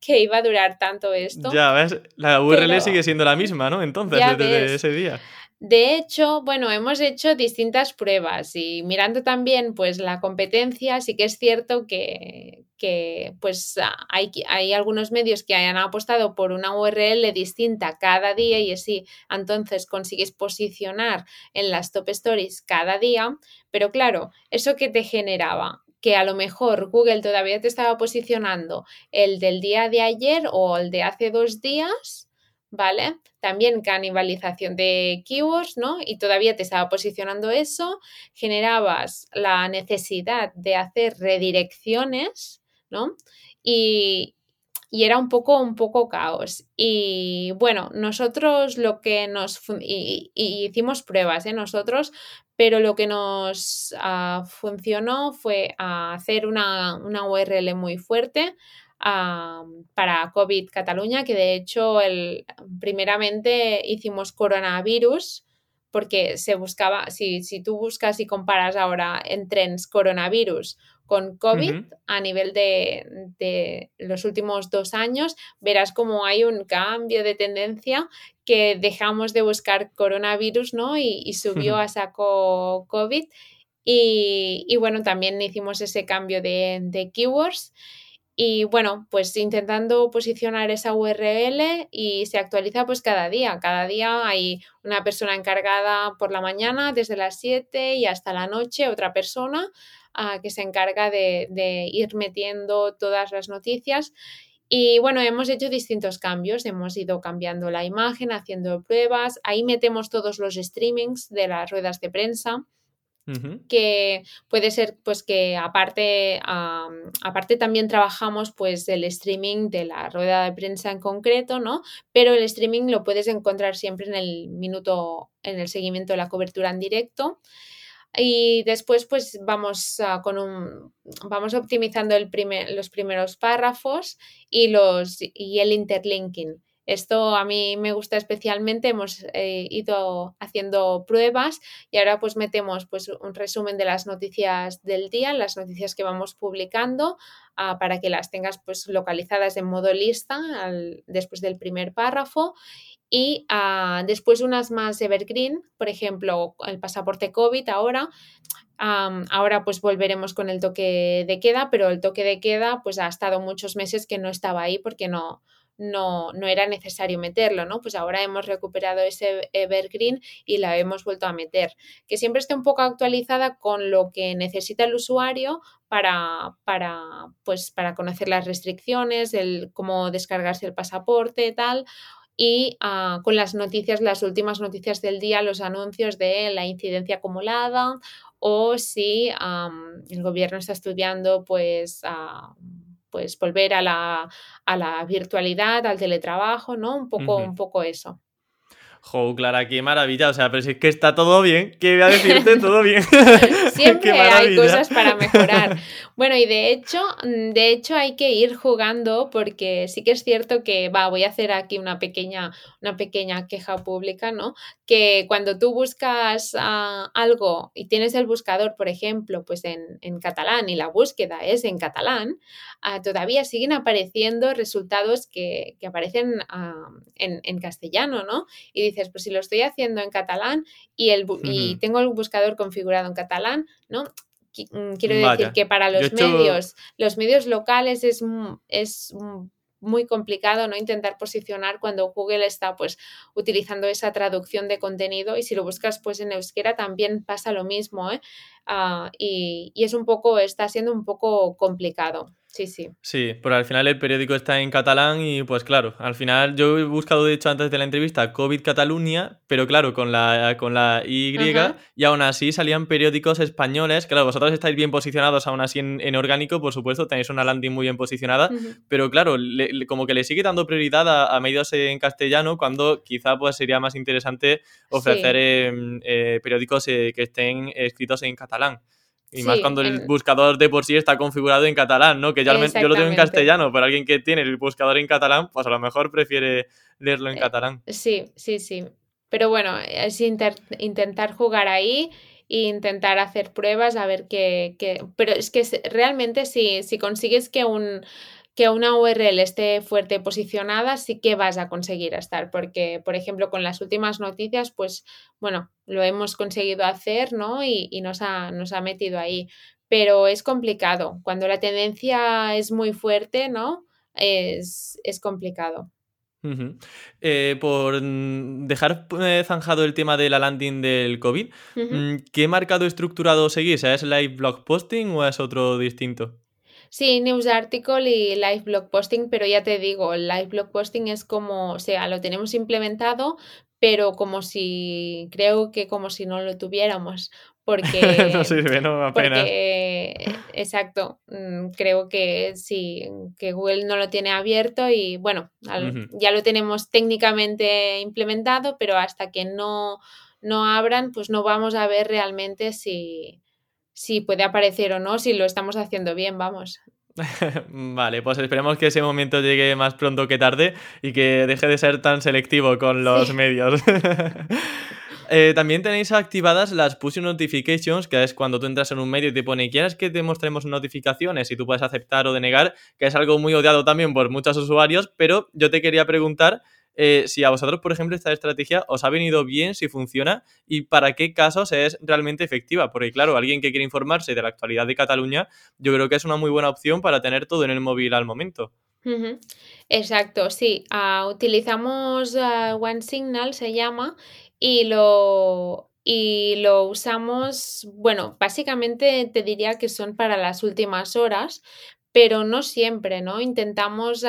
que iba a durar tanto esto. Ya ves, la URL Pero, sigue siendo la misma, ¿no? Entonces, desde ves. ese día. De hecho, bueno, hemos hecho distintas pruebas y mirando también pues la competencia, sí que es cierto que, que pues hay, hay algunos medios que hayan apostado por una URL distinta cada día y así entonces consigues posicionar en las top stories cada día, pero claro, eso que te generaba que a lo mejor Google todavía te estaba posicionando el del día de ayer o el de hace dos días, ¿vale? También canibalización de keywords, ¿no? Y todavía te estaba posicionando eso, generabas la necesidad de hacer redirecciones, ¿no? Y, y era un poco, un poco caos. Y bueno, nosotros lo que nos... Y, y hicimos pruebas, ¿eh? Nosotros, pero lo que nos uh, funcionó fue hacer una, una URL muy fuerte, Um, para COVID Cataluña, que de hecho el, primeramente hicimos coronavirus, porque se buscaba, si, si tú buscas y comparas ahora en trends coronavirus con COVID uh -huh. a nivel de, de, los últimos dos años, verás como hay un cambio de tendencia que dejamos de buscar coronavirus ¿no? y, y subió uh -huh. a saco COVID. Y, y, bueno, también hicimos ese cambio de, de keywords. Y bueno, pues intentando posicionar esa URL y se actualiza pues cada día. Cada día hay una persona encargada por la mañana desde las 7 y hasta la noche, otra persona uh, que se encarga de, de ir metiendo todas las noticias y bueno, hemos hecho distintos cambios, hemos ido cambiando la imagen, haciendo pruebas, ahí metemos todos los streamings de las ruedas de prensa. Que puede ser pues que aparte um, aparte también trabajamos pues el streaming de la rueda de prensa en concreto no pero el streaming lo puedes encontrar siempre en el minuto en el seguimiento de la cobertura en directo. Y después pues vamos con un vamos optimizando el primer, los primeros párrafos y los y el interlinking esto a mí me gusta especialmente, hemos eh, ido haciendo pruebas y ahora pues metemos pues un resumen de las noticias del día, las noticias que vamos publicando uh, para que las tengas pues localizadas en modo lista después del primer párrafo y uh, después unas más evergreen, por ejemplo, el pasaporte COVID ahora. Ahora pues volveremos con el toque de queda, pero el toque de queda pues ha estado muchos meses que no estaba ahí porque no, no, no era necesario meterlo, ¿no? Pues ahora hemos recuperado ese evergreen y la hemos vuelto a meter. Que siempre esté un poco actualizada con lo que necesita el usuario para, para, pues, para conocer las restricciones, el cómo descargarse el pasaporte, tal, y uh, con las noticias, las últimas noticias del día, los anuncios de la incidencia acumulada o si um, el gobierno está estudiando, pues... Uh, pues volver a la, a la virtualidad, al teletrabajo, ¿no? Un poco, uh -huh. un poco eso. Jo, Clara, qué maravilla. O sea, pero si es que está todo bien, ¿qué voy a decirte? *laughs* todo bien. *laughs* Siempre *laughs* hay cosas para mejorar. Bueno, y de hecho, de hecho hay que ir jugando porque sí que es cierto que, va, voy a hacer aquí una pequeña, una pequeña queja pública, ¿no? Que cuando tú buscas uh, algo y tienes el buscador, por ejemplo, pues en, en catalán y la búsqueda es en catalán, uh, todavía siguen apareciendo resultados que, que aparecen uh, en, en castellano, ¿no? Y dices, pues si lo estoy haciendo en catalán y, el, y tengo el buscador configurado en catalán, ¿no? Mm, quiero decir que para los medios, los medios locales es, es muy complicado no intentar posicionar cuando Google está pues utilizando esa traducción de contenido y si lo buscas pues en euskera también pasa lo mismo ¿eh? Ah, y, y, es un poco está siendo un poco complicado. Sí, sí. Sí, pero al final el periódico está en catalán y pues claro, al final yo he buscado de hecho antes de la entrevista COVID Cataluña, pero claro, con la, con la Y y aún así salían periódicos españoles, claro, vosotros estáis bien posicionados aún así en, orgánico, por supuesto, tenéis una landing muy bien posicionada, pero claro, como que le sigue dando prioridad a, medios en castellano cuando quizá pues sería más interesante ofrecer em, eh, periódicos eh, que estén escritos en catalán. Y más cuando el buscador de por sí está configurado en catalán, ¿no? Que ya yo lo tengo en castellano, pero alguien que tiene el buscador en catalán, pues a lo mejor prefiere leerlo en eh, catalán. Sí, sí, sí. Pero bueno, es intentar jugar ahí e intentar hacer pruebas a ver qué... Pero es que realmente si, si consigues que un que una URL esté fuerte posicionada, sí que vas a conseguir estar, porque, por ejemplo, con las últimas noticias, pues, bueno, lo hemos conseguido hacer, ¿no? Y, nos, ha, nos ha metido ahí. Pero es complicado. Cuando la tendencia es muy fuerte, ¿no? Es, complicado. Eh, por dejar eh, zanjado el tema de la landing del COVID, mm, ¿qué marcado estructurado seguís? ¿Es live blog posting o es otro distinto? Sí, news article y live blog posting, pero ya te digo, el live blog posting es como, o sea, lo tenemos implementado, pero como si, creo que como si no lo tuviéramos, *laughs* porque... no sirve, no, apenas. exacto, mm, creo que sí, que Google no lo tiene abierto y bueno, ya lo tenemos técnicamente implementado, pero hasta que no, no abran, pues no vamos a ver realmente si si puede aparecer o no, si lo estamos haciendo bien, vamos. *laughs* vale, pues esperemos que ese momento llegue más pronto que tarde y que deje de ser tan selectivo con los medios. *laughs* Eh, también tenéis activadas las push notifications, que es cuando tú entras en un medio y te pone ¿quieres que te mostremos notificaciones? Y tú puedes aceptar o denegar, que es algo muy odiado también por muchos usuarios, pero yo te quería preguntar eh, si a vosotros, por ejemplo, esta estrategia os ha venido bien, si funciona y para qué casos es realmente efectiva. Porque, claro, alguien que quiere informarse de la actualidad de Cataluña, yo creo que es una muy buena opción para tener todo en el móvil al momento. Exacto, sí. Ah, utilizamos uh, One Signal, se llama, y lo, y lo usamos, bueno, básicamente te diría que son para las últimas horas, pero no siempre, ¿no? Intentamos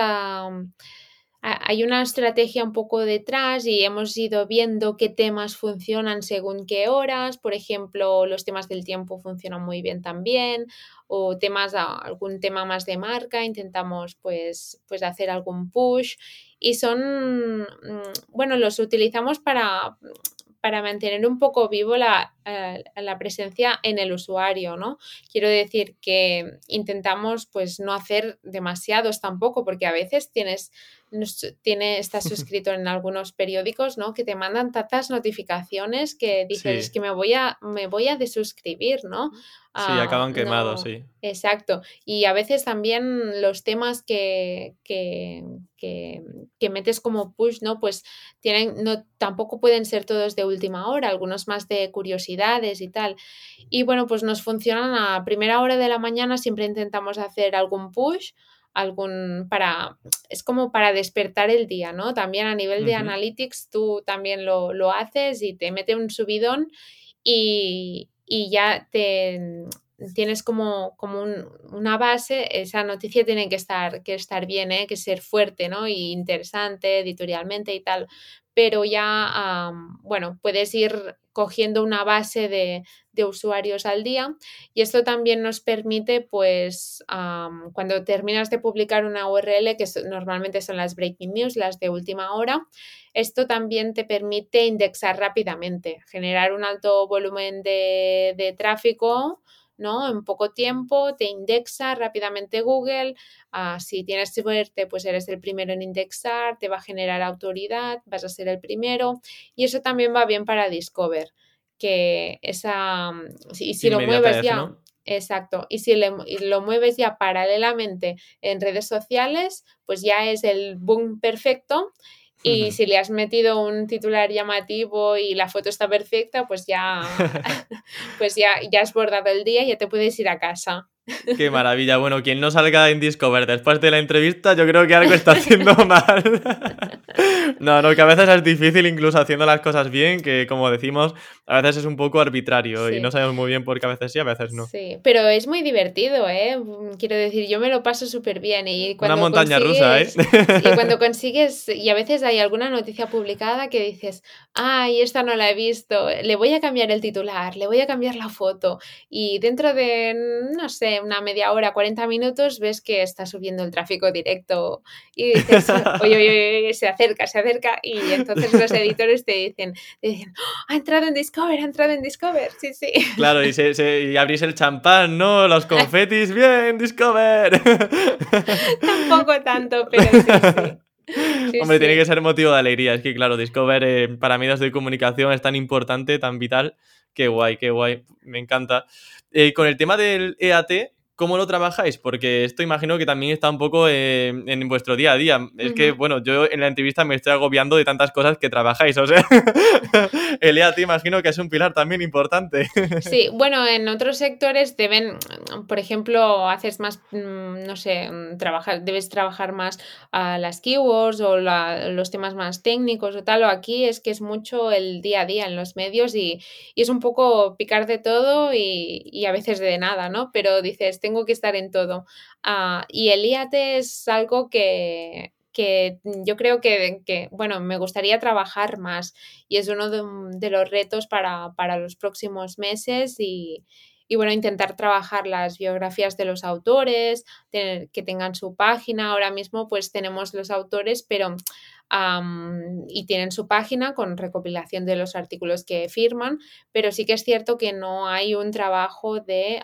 hay una estrategia un poco detrás y hemos ido viendo qué temas funcionan según qué horas. Por ejemplo, los temas del tiempo funcionan muy bien también o temas, algún tema más de marca, intentamos pues, pues hacer algún push y son, mm, bueno, los utilizamos para para mantener un poco vivo la, la, presencia en el usuario, ¿no? Quiero decir que intentamos pues no hacer demasiados tampoco, porque a veces tienes, tiene, estás *laughs* suscrito en algunos periódicos, ¿no? Que te mandan tantas notificaciones que dices que me voy a, me voy a desuscribir, ¿no? Sí, ah, acaban quemados, sí. Exacto. Y a veces también los temas que, que, que, metes como push, ¿no? Pues tienen, no, tampoco pueden ser todos de última hora, algunos más de curiosidades y tal. Y bueno, pues nos funcionan a primera hora de la mañana, siempre intentamos hacer algún push algún para es como para despertar el día, ¿no? También a nivel de analytics tú también lo, lo, haces y te mete un subidón y, y ya te tienes como, como una base, esa noticia tiene que estar, que estar bien, ¿eh? que ser fuerte, ¿no? Y interesante editorialmente y tal. Pero ya, bueno, puedes ir cogiendo una base de, de, usuarios al día y esto también nos permite, pues, cuando terminas de publicar una URL, que normalmente son las breaking news, las de última hora, esto también te permite indexar rápidamente, generar un alto volumen de, de tráfico ¿no? En poco tiempo te indexa rápidamente Google. Ah, si tienes suerte, pues eres el primero en indexar, te va a generar autoridad, vas a ser el primero. Y eso también va bien para Discover, que esa, y si lo mueves ya... Exacto. Y si lo mueves ya paralelamente en redes sociales, pues ya es el boom perfecto Y si le has metido un titular llamativo y la foto está perfecta, pues ya, *laughs* pues ya, ya has bordado el día y ya te puedes ir a casa. Qué maravilla. Bueno, quien no salga en Discover después de la entrevista, yo creo que algo está haciendo *laughs* mal. no, no, que a veces es difícil incluso haciendo las cosas bien, que como decimos, a veces es un poco arbitrario y no sabemos muy bien por qué a veces sí, a veces no. Sí, pero es muy divertido, ¿eh? Quiero decir, yo me lo paso súper bien. Y cuando Una montaña rusa, ¿eh? *laughs* y cuando consigues, y a veces hay alguna noticia publicada que dices, ay, esta no la he visto, le voy a cambiar el titular, le voy a cambiar la foto. Y dentro de, no sé, una media hora, 40 minutos, ves que está subiendo el tráfico directo y dices, oye, oye, oye, se acerca, se acerca. Y entonces los editores te dicen, dicen ha entrado en Discover, ha entrado en Discover, sí, sí. Claro, y, se, y abrís el champán, ¿no? Los confetis, bien, Discover. *laughs* Tampoco tanto, pero sí, sí. Hombre, tiene que ser motivo de alegría. Es que, claro, Discover eh, para medios de comunicación es tan importante, tan vital. Qué guay, qué guay. Me encanta. Eh, con el tema del EAT, ¿Cómo lo trabajáis? Porque esto imagino que también está un poco en vuestro día a día. Es que, bueno, yo en la entrevista me estoy agobiando de tantas cosas que trabajáis. O sea, *laughs* el EAT imagino que es un pilar también importante. Sí, bueno, en otros sectores deben, por ejemplo, haces más, mm, no sé, mm, trabajar, debes trabajar más a las keywords o los temas más técnicos o tal. O aquí es que es mucho el día a día en los medios y, es un poco picar de todo y, y a veces de nada, ¿no? Pero dices, tengo que estar en todo. Ah, y el IAT es algo que, yo creo que, bueno, me gustaría trabajar más y es uno de, los retos para, los próximos meses y, bueno, intentar trabajar las biografías de los autores, que tengan su página. Ahora mismo pues tenemos los autores, pero y tienen su página con recopilación de los artículos que firman, pero sí que es cierto que no hay un trabajo de,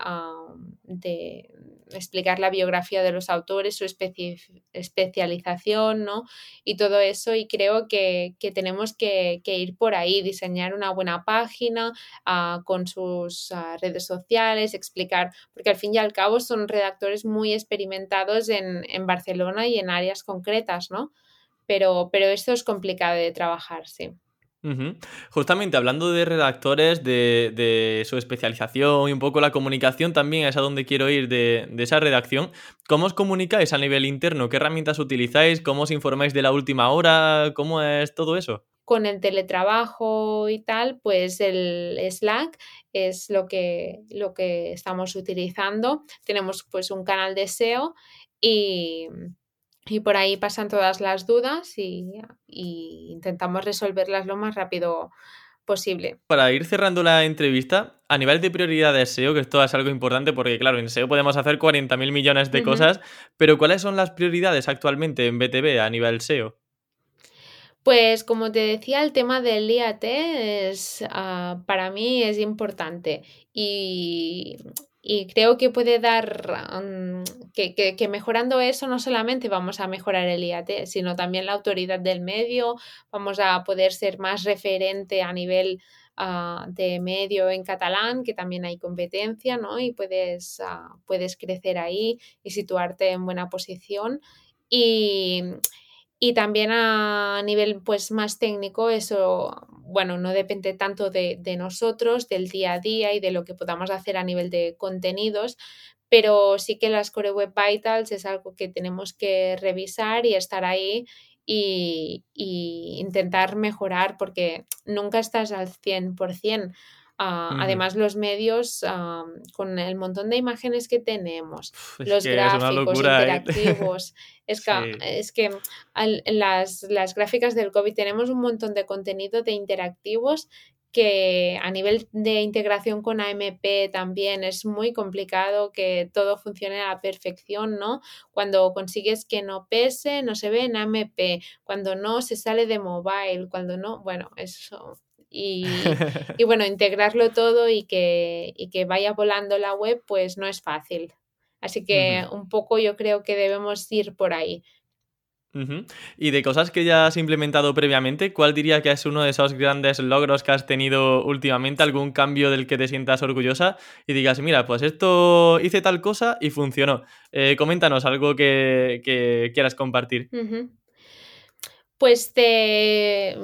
de explicar la biografía de los autores, su especialización, ¿no? Y todo eso, y creo que, tenemos que, ir por ahí, diseñar una buena página ah, con sus ah, redes sociales, explicar, porque al fin y al cabo son redactores muy experimentados en, en Barcelona y en áreas concretas, ¿no? Pero, pero esto es complicado de trabajar, sí. Justamente hablando de redactores, de, su especialización y un poco la comunicación también es a donde quiero ir de, esa redacción. ¿Cómo os comunicáis a nivel interno? ¿Qué herramientas utilizáis? ¿Cómo os informáis de la última hora? ¿Cómo es todo eso? Con el teletrabajo y tal, pues el Slack es lo que, lo que estamos utilizando. Tenemos pues un canal de SEO y y por ahí pasan todas las dudas y, intentamos resolverlas lo más rápido posible. Para ir cerrando la entrevista, a nivel de prioridades SEO, que esto es algo importante porque, claro, en SEO podemos hacer 40.000 millones de cosas, pero ¿cuáles son las prioridades actualmente en BTV a nivel SEO? Pues como te decía, el tema del IAT es, ah, para mí es importante y, y creo que puede dar, mm, que, que, mejorando eso no solamente vamos a mejorar el IAT, sino también la autoridad del medio, vamos a poder ser más referente a nivel ah, de medio en catalán, que también hay competencia, ¿no? Y puedes, ah, puedes crecer ahí y situarte en buena posición. Y, y también a nivel pues más técnico, eso, bueno, no depende tanto de, nosotros, del día a día y de lo que podamos hacer a nivel de contenidos, pero sí que las Core Web Vitals es algo que tenemos que revisar y estar ahí y, y intentar mejorar porque nunca estás al 100%. Ah, además, los medios, con el montón de imágenes que tenemos, los gráficos ¿eh? interactivos, *laughs* es que, es que las, las gráficas del COVID tenemos un montón de contenido de interactivos que a nivel de integración con AMP también es muy complicado que todo funcione a la perfección, ¿no? Cuando consigues que no pese, no se ve en AMP, cuando no se sale de mobile, cuando no, bueno, eso y, *laughs* bueno, integrarlo todo y que, que vaya volando la web, pues no es fácil. Así que un poco yo creo que debemos ir por ahí. Y de cosas que ya has implementado previamente, ¿cuál diría que es uno de esos grandes logros que has tenido últimamente? ¿Algún cambio del que te sientas orgullosa? Y digas, mira, pues esto hice tal cosa y funcionó. Eh, coméntanos algo que, quieras compartir. Pues te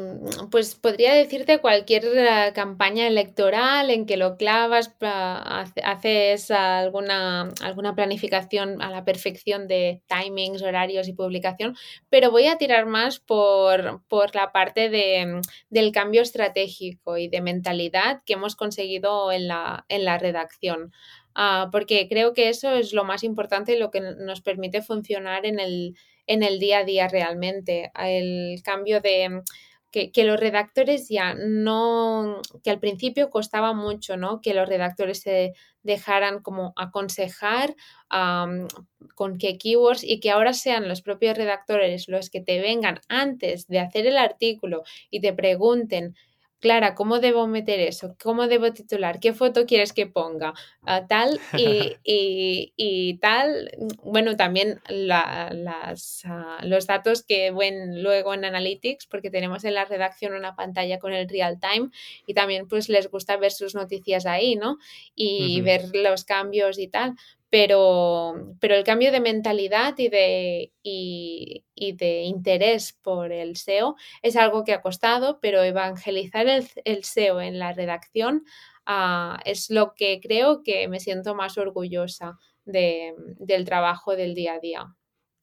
pues podría decirte cualquier eh, campaña electoral en que lo clavas, haces alguna, alguna planificación a la perfección de timings, horarios y publicación, pero voy a tirar más por, por la parte de, del cambio estratégico y de mentalidad que hemos conseguido en la, en la redacción. Ah, porque creo que eso es lo más importante y lo que nos permite funcionar en el, en el día a día realmente. El cambio de que, los redactores ya no, que al principio costaba mucho, ¿no? Que los redactores se dejaran como aconsejar con qué keywords y que ahora sean los propios redactores los que te vengan antes de hacer el artículo y te pregunten Clara, ¿cómo debo meter eso? ¿Cómo debo titular? ¿Qué foto quieres que ponga? Ah, tal y, *laughs* tal. Bueno, también las, ah, los datos que ven luego en Analytics, porque tenemos en la redacción una pantalla con el real time y también pues les gusta ver sus noticias ahí, ¿no? Y ver los cambios y tal pero, pero el cambio de mentalidad y de, y, de interés por el SEO es algo que ha costado, pero evangelizar el, SEO en la redacción ah, es lo que creo que me siento más orgullosa del trabajo del día a día.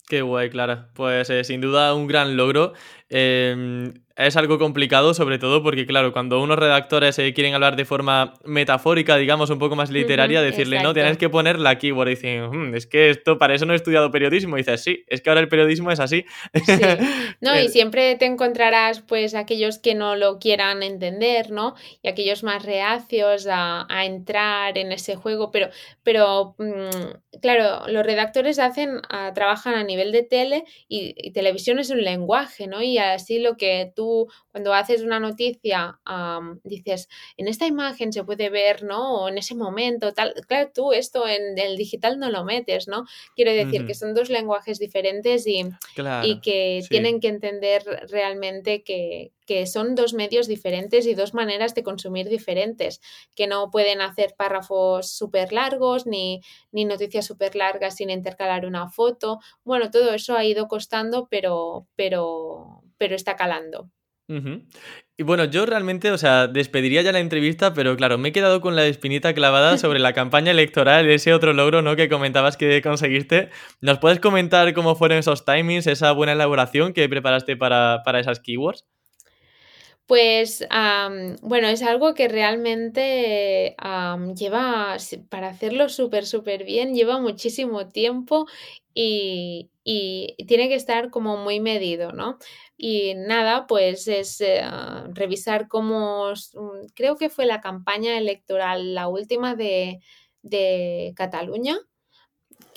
Qué guay, Clara. Pues eh, sin duda un gran logro. Em, es algo complicado, sobre todo porque, claro, cuando unos redactores eh, quieren hablar de forma metafórica, digamos, un poco más literaria, decirle, no, tienes que poner la keyword. Y dicen, hmm, es que esto, para eso no he estudiado periodismo. Y dices, sí, es que ahora el periodismo es así. *laughs* No, y siempre te encontrarás, pues, aquellos que no lo quieran entender, ¿no? Y aquellos más reacios a, entrar en ese juego. Pero, pero mm, claro, los redactores hacen, trabajan a nivel de tele y, y televisión es un lenguaje, ¿no? Y así lo que tú cuando haces una noticia dices, en esta imagen se puede ver, ¿no? O en ese momento, tal. Claro, tú esto en el digital no lo metes, ¿no? Quiero decir que son dos lenguajes diferentes y, y que tienen que entender realmente que, que son dos medios diferentes y dos maneras de consumir diferentes, que no pueden hacer párrafos súper largos ni, ni noticias súper largas sin intercalar una foto. Bueno, todo eso ha ido costando, pero, pero, pero está calando. Y bueno, yo realmente, o sea, despediría ya la entrevista, pero claro, me he quedado con la espinita clavada *laughs* sobre la campaña electoral, ese otro logro, ¿no? Que comentabas que conseguiste. ¿Nos puedes comentar cómo fueron esos timings, esa buena elaboración que preparaste para, para esas keywords? Pues bueno, es algo que realmente lleva, para hacerlo súper, súper bien, lleva muchísimo tiempo y, y tiene que estar como muy medido, ¿no? Y nada, pues es eh, revisar cómo, mm, creo que fue la campaña electoral, la última de, de Cataluña,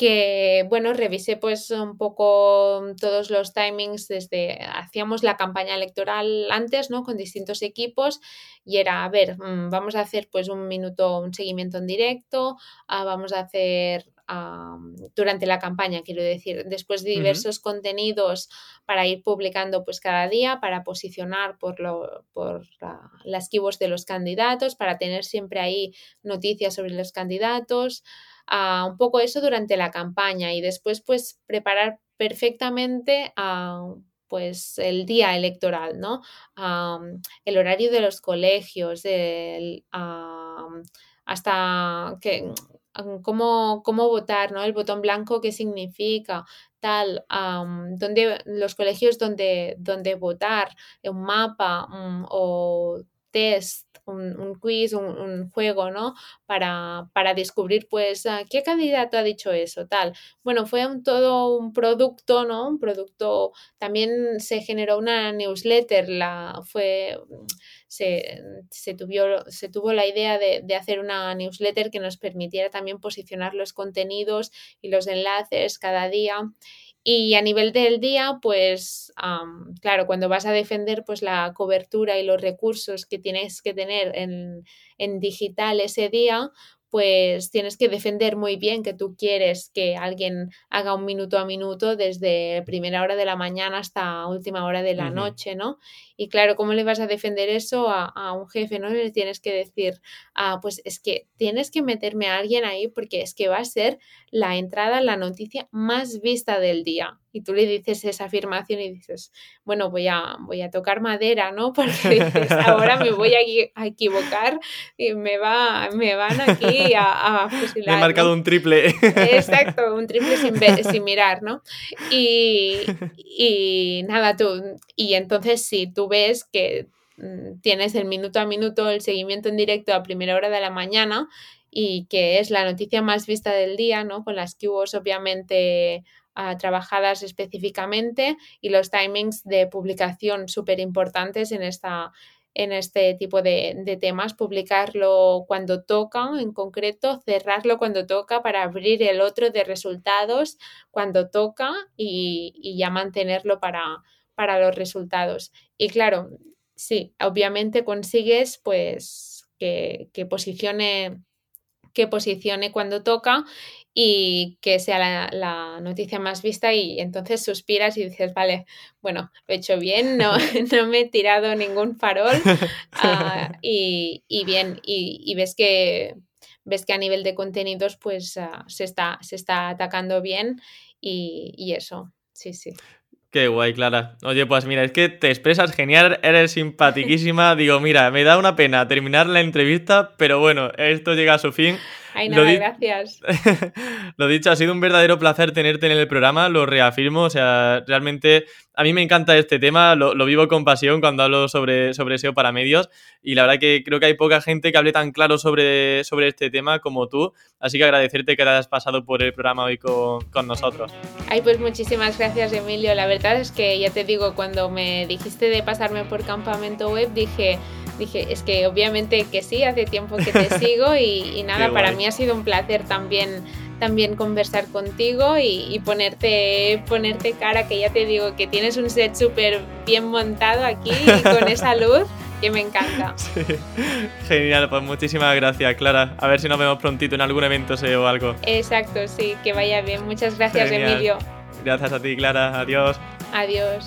que bueno, revisé pues un poco todos los timings desde, hacíamos la campaña electoral antes, ¿no? Con distintos equipos y era, a ver, mm, vamos a hacer pues un minuto, un seguimiento en directo, ah, vamos a hacer durante la campaña, quiero decir, después de diversos contenidos para ir publicando pues cada día, para posicionar por, lo, por las keywords de los candidatos, para tener siempre ahí noticias sobre los candidatos, un poco eso durante la campaña y después pues preparar perfectamente pues el día electoral, ¿no? el horario de los colegios, hasta que cómo, cómo votar, ¿no? El botón blanco, qué significa, tal, donde, los colegios donde, donde votar, un mapa mm, o test, un, quiz, un, juego, ¿no? Para, para descubrir, pues, ¿qué candidato ha dicho eso? Tal. Bueno, fue un, todo un producto, ¿no? Un producto, también se generó una newsletter, la, fue, se, se, se tuvo la idea de, de hacer una newsletter que nos permitiera también posicionar los contenidos y los enlaces cada día. Y a nivel del día, pues claro, cuando vas a defender pues la cobertura y los recursos que tienes que tener en, en digital ese día, pues tienes que defender muy bien que tú quieres que alguien haga un minuto a minuto desde primera hora de la mañana hasta última hora de la noche, ¿no? Y claro, ¿cómo le vas a defender eso a, un jefe? ¿No? Le tienes que decir, ah, pues es que tienes que meterme a alguien ahí porque es que va a ser la entrada, la noticia más vista del día. Y tú le dices esa afirmación y dices, bueno, voy a, voy a tocar madera, ¿no? *laughs* Porque dices, ahora me voy a, equivocar y me, va, me van aquí a, a fusilar. he marcado un triple. Exacto, un triple sin, *laughs* sin mirar, ¿no? Y, y nada, tú, y entonces si tú ves que mm, tienes el minuto a minuto, el seguimiento en directo a primera hora de la mañana y que es la noticia más vista del día, ¿no? Con las keywords obviamente ah, trabajadas específicamente y los timings de publicación súper importantes en esta en este tipo de, temas, publicarlo cuando toca en concreto, cerrarlo cuando toca para abrir el otro de resultados cuando toca y, y ya mantenerlo para, para los resultados. Y claro, sí, obviamente consigues pues que, posicione que posicione cuando toca y que sea la, noticia más vista y entonces suspiras y dices, vale, bueno, lo he hecho bien, no, *laughs* *laughs* no me he tirado ningún farol *laughs* ah, y, bien, y, ves que ves que a nivel de contenidos pues ah, se, está, se está atacando bien y, y eso, sí, sí. Qué guay, Clara. Oye, pues mira, es que te expresas genial, eres simpaticísima. *laughs* Digo, mira, me da una pena terminar la entrevista, pero bueno, esto llega a su fin. Ay, nada, gracias. *laughs* lo dicho, ha sido un verdadero placer tenerte en el programa, lo reafirmo. O sea, realmente a mí me encanta este tema, lo, vivo con pasión cuando hablo sobre, sobre SEO para medios y la verdad que creo que hay poca gente que hable tan claro sobre, sobre este tema como tú. Así que agradecerte que te hayas pasado por el programa hoy con, con nosotros. Ay, pues muchísimas gracias, Emilio. La verdad es que ya te digo, cuando me dijiste de pasarme por campamento web, dije dije, es que obviamente que sí, hace tiempo que te *laughs* sigo y, nada, para mí ha sido un placer también también conversar contigo y, ponerte, ponerte cara, que ya te digo que tienes un set súper bien montado aquí con esa *laughs* luz que me encanta. Genial, pues muchísimas gracias, Clara. A ver si nos vemos prontito en algún evento o algo. Exacto, sí, que vaya bien. Muchas gracias, Emilio. Gracias a ti, Clara. Adiós. Adiós.